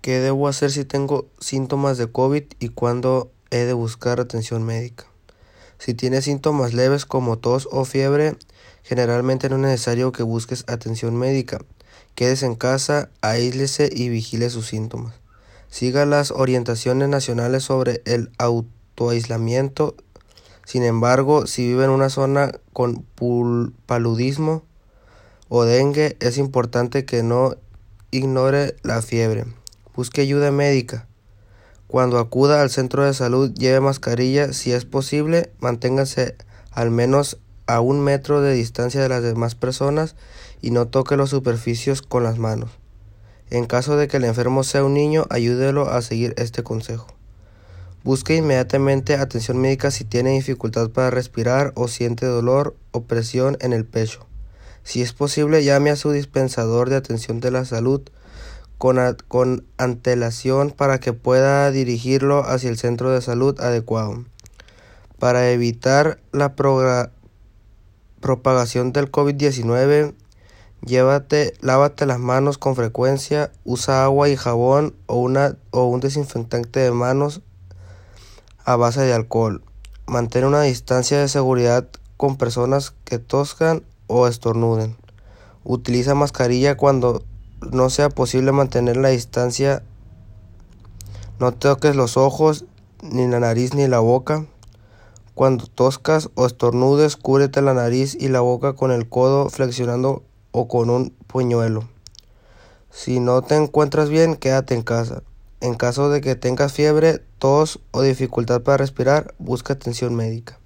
¿Qué debo hacer si tengo síntomas de COVID y cuándo he de buscar atención médica? Si tienes síntomas leves como tos o fiebre, generalmente no es necesario que busques atención médica. Quédese en casa, aíslese y vigile sus síntomas. Siga las orientaciones nacionales sobre el autoaislamiento. Sin embargo, si vive en una zona con paludismo o dengue, es importante que no ignore la fiebre. Busque ayuda médica. Cuando acuda al centro de salud, lleve mascarilla. Si es posible, manténgase al menos a un metro de distancia de las demás personas y no toque los superficios con las manos. En caso de que el enfermo sea un niño, ayúdelo a seguir este consejo. Busque inmediatamente atención médica si tiene dificultad para respirar o siente dolor o presión en el pecho. Si es posible, llame a su dispensador de atención de la salud con, antelación para que pueda dirigirlo hacia el centro de salud adecuado. Para evitar la propagación del COVID-19, llévate, lávate las manos con frecuencia, usa agua y jabón o, una, o un desinfectante de manos a base de alcohol. Mantén una distancia de seguridad con personas que toscan o estornuden. Utiliza mascarilla cuando no sea posible mantener la distancia, no toques los ojos, ni la nariz ni la boca. Cuando toscas o estornudes, cúbrete la nariz y la boca con el codo flexionando o con un puñuelo. Si no te encuentras bien, quédate en casa. En caso de que tengas fiebre, tos o dificultad para respirar, busca atención médica.